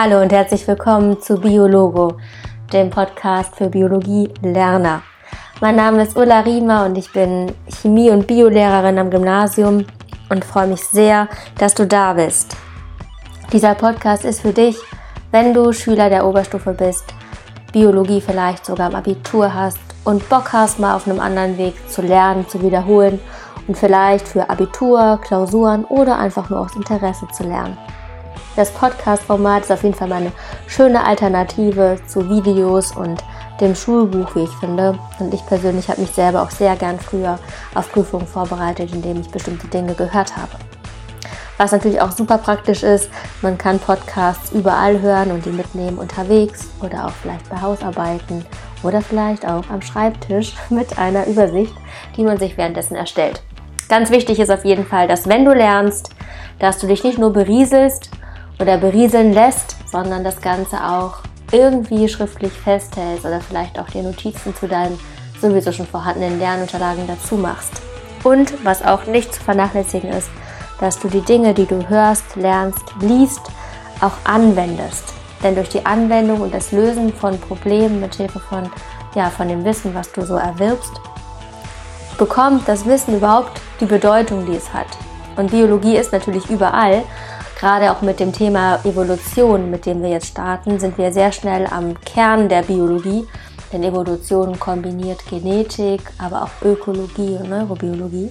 Hallo und herzlich willkommen zu Biologo, dem Podcast für Biologie-Lerner. Mein Name ist Ulla Riemer und ich bin Chemie- und Biolehrerin am Gymnasium und freue mich sehr, dass du da bist. Dieser Podcast ist für dich, wenn du Schüler der Oberstufe bist, Biologie vielleicht sogar im Abitur hast und Bock hast, mal auf einem anderen Weg zu lernen, zu wiederholen und vielleicht für Abitur, Klausuren oder einfach nur aus Interesse zu lernen. Das Podcast-Format ist auf jeden Fall meine schöne Alternative zu Videos und dem Schulbuch, wie ich finde. Und ich persönlich habe mich selber auch sehr gern früher auf Prüfungen vorbereitet, indem ich bestimmte Dinge gehört habe. Was natürlich auch super praktisch ist, man kann Podcasts überall hören und die mitnehmen unterwegs oder auch vielleicht bei Hausarbeiten oder vielleicht auch am Schreibtisch mit einer Übersicht, die man sich währenddessen erstellt. Ganz wichtig ist auf jeden Fall, dass wenn du lernst, dass du dich nicht nur berieselst oder berieseln lässt, sondern das Ganze auch irgendwie schriftlich festhältst oder vielleicht auch dir Notizen zu deinen sowieso schon vorhandenen Lernunterlagen dazu machst. Und was auch nicht zu vernachlässigen ist, dass du die Dinge, die du hörst, lernst, liest, auch anwendest. Denn durch die Anwendung und das Lösen von Problemen mit Hilfe von, ja, von dem Wissen, was du so erwirbst, bekommt das Wissen überhaupt die Bedeutung, die es hat. Und Biologie ist natürlich überall. Gerade auch mit dem Thema Evolution, mit dem wir jetzt starten, sind wir sehr schnell am Kern der Biologie. Denn Evolution kombiniert Genetik, aber auch Ökologie und Neurobiologie.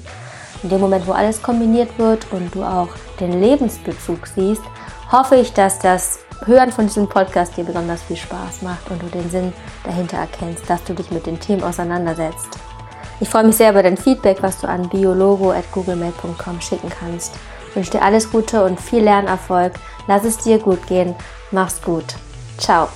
In dem Moment, wo alles kombiniert wird und du auch den Lebensbezug siehst, hoffe ich, dass das Hören von diesem Podcast dir besonders viel Spaß macht und du den Sinn dahinter erkennst, dass du dich mit den Themen auseinandersetzt. Ich freue mich sehr über dein Feedback, was du an biologo.googlemail.com schicken kannst. Ich wünsche dir alles Gute und viel Lernerfolg. Lass es dir gut gehen. Mach's gut. Ciao.